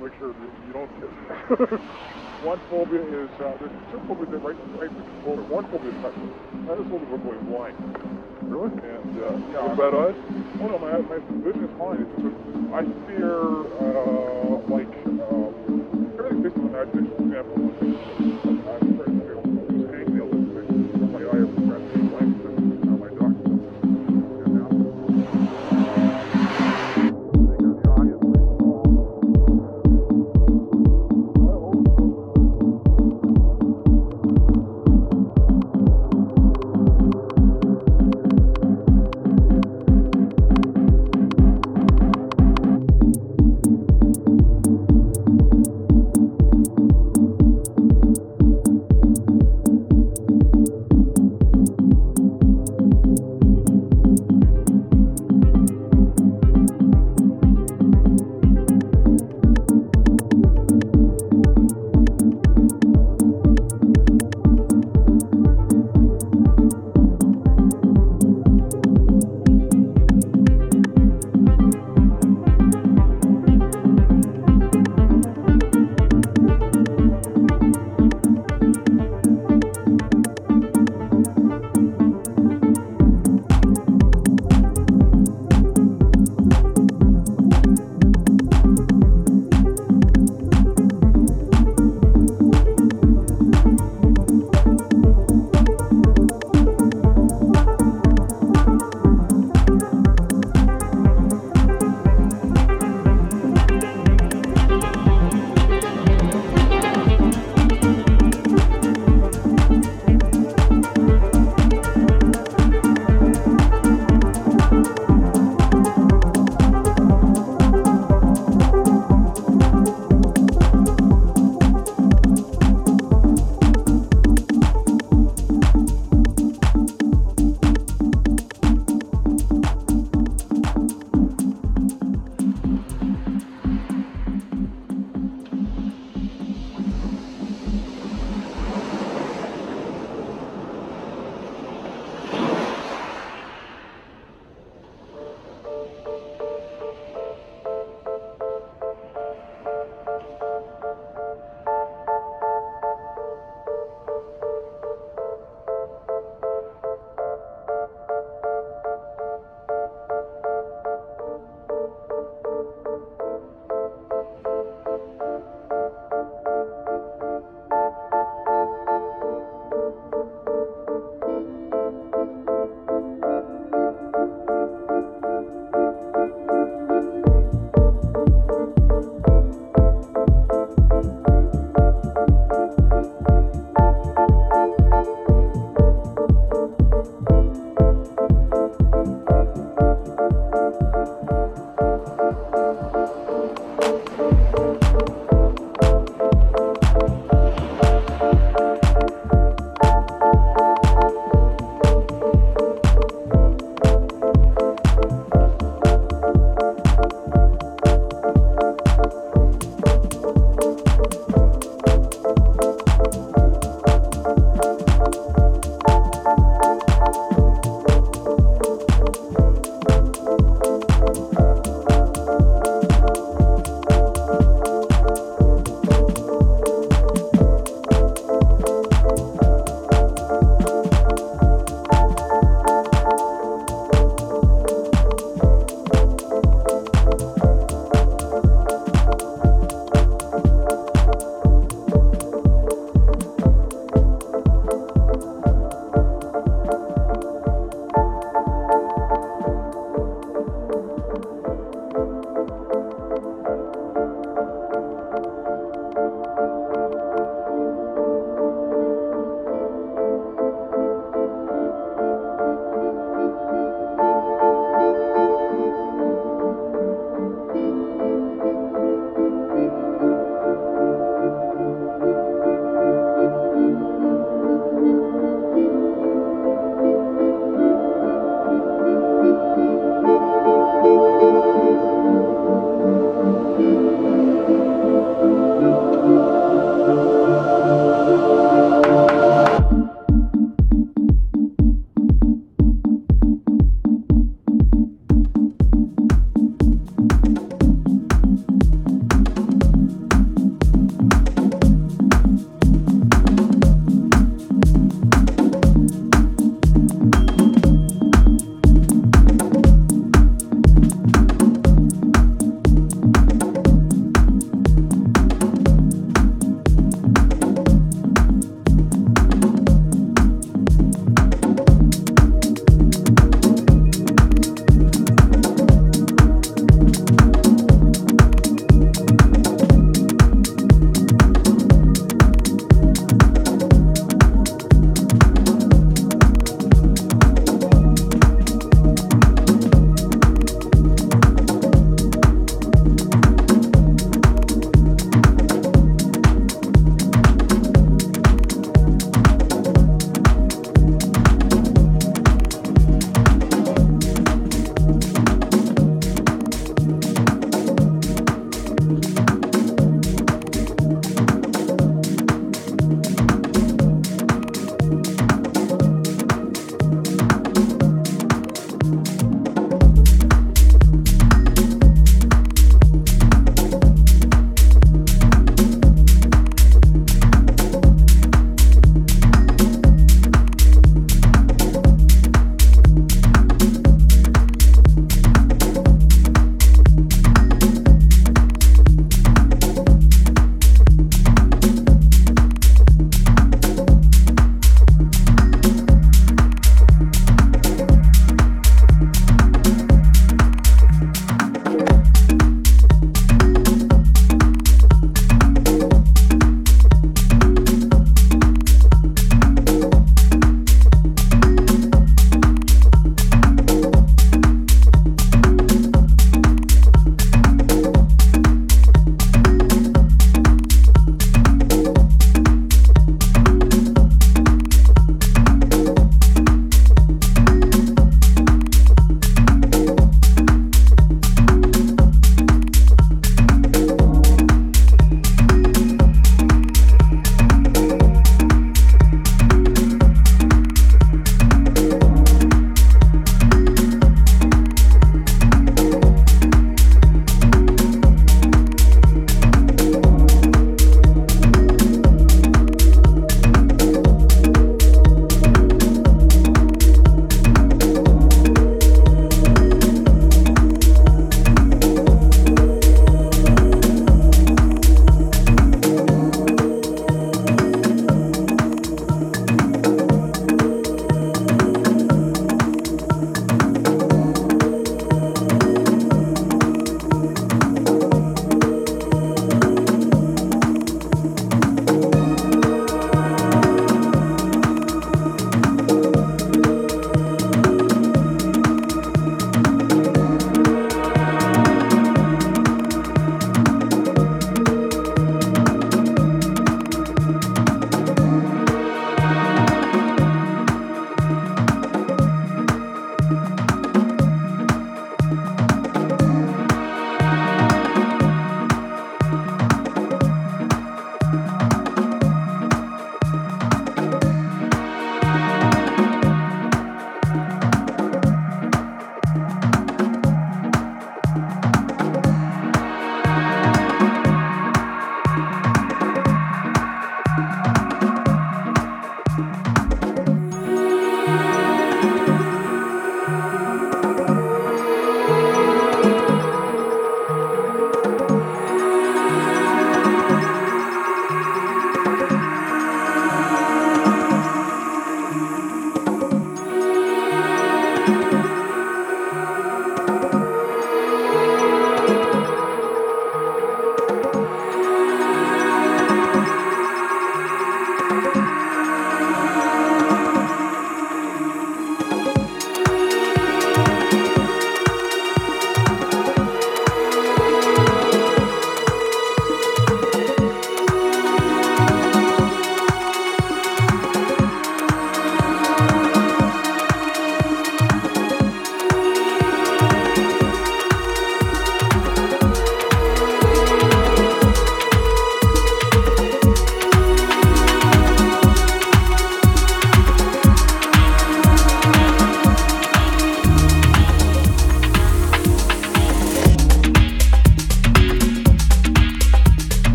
make sure that you don't get One phobia is, uh, there's two phobias that right, right phobia. One phobia is touching. Another phobia is going blind. Really? And, uh, yeah. About eyes? Oh no, my, my vision is fine. It's just, I fear, uh, like, uh, everything based on imagination. For example,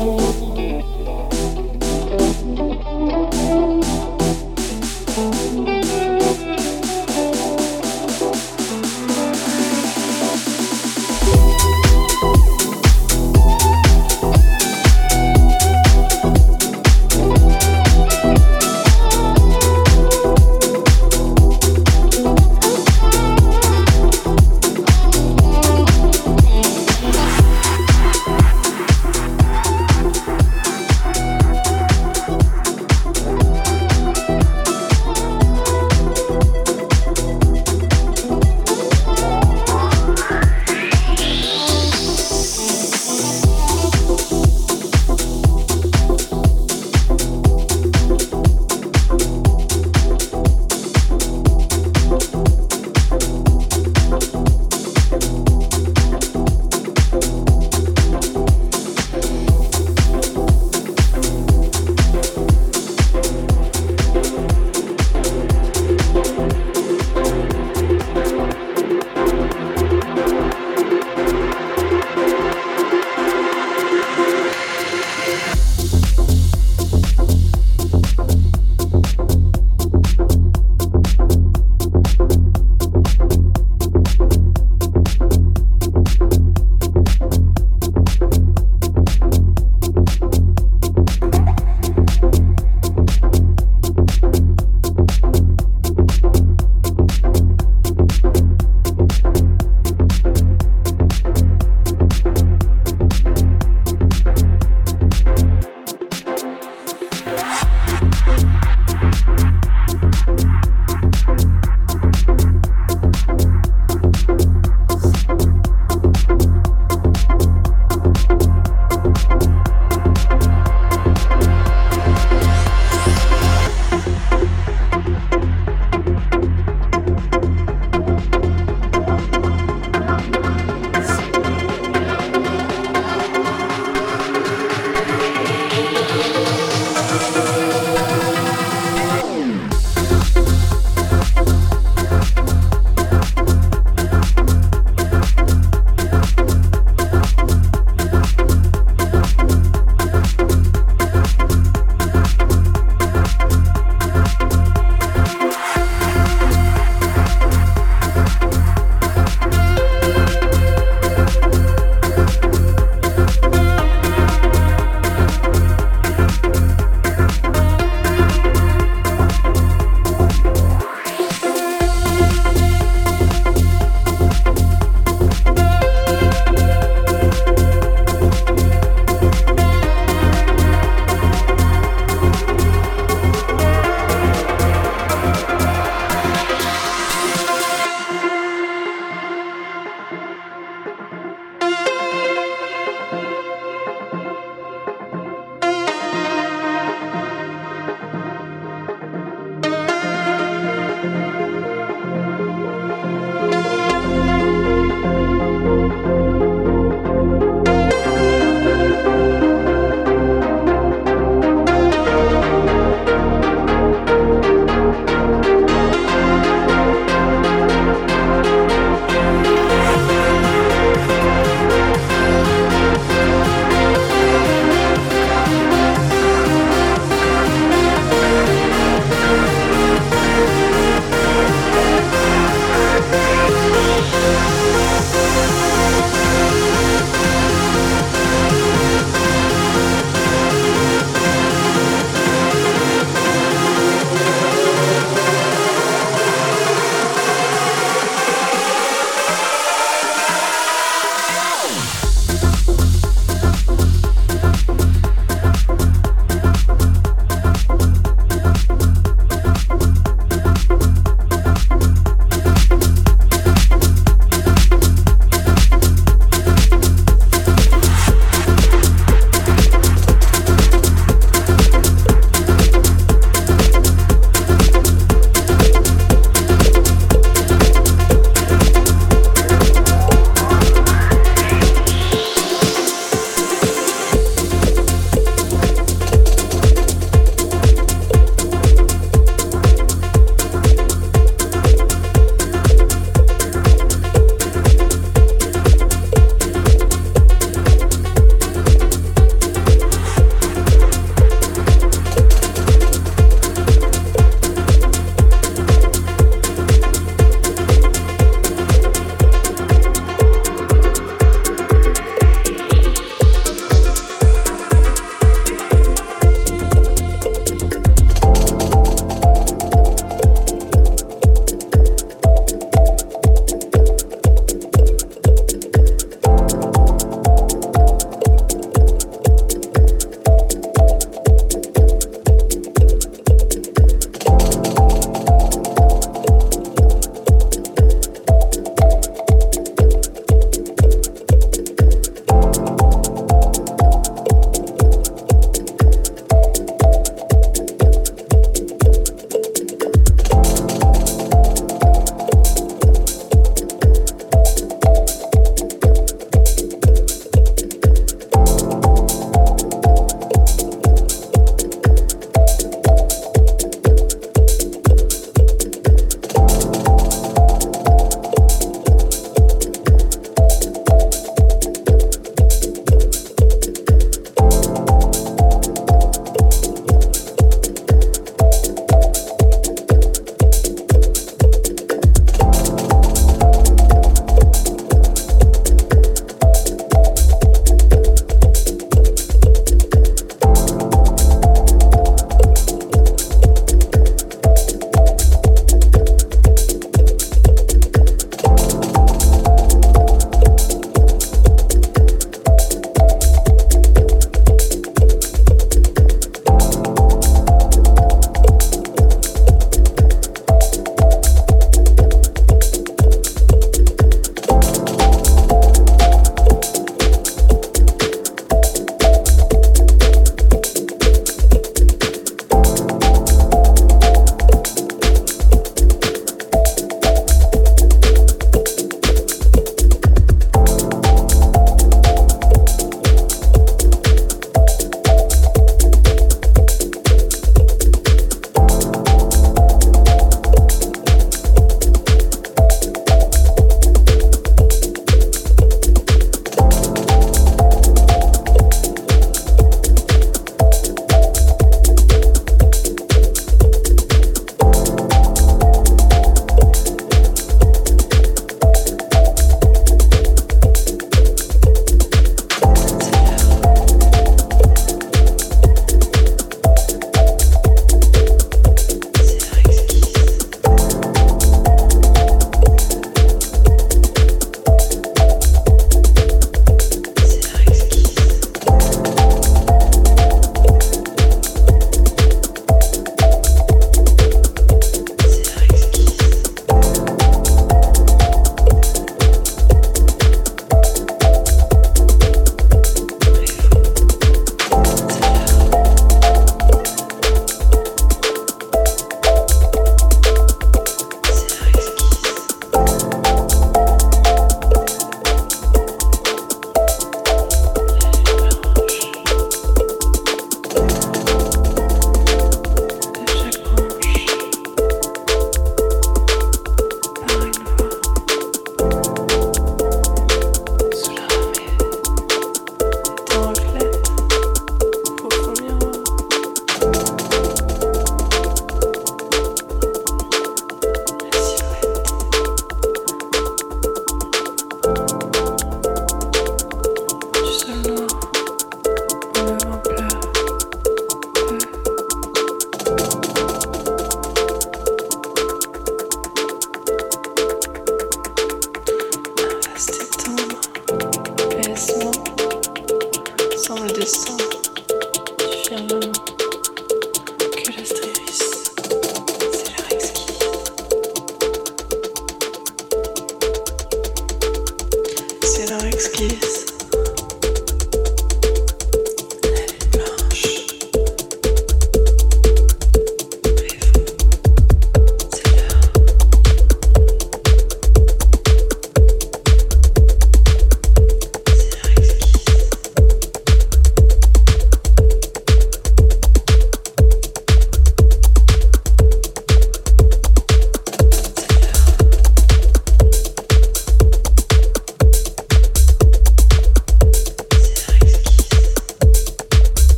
cold.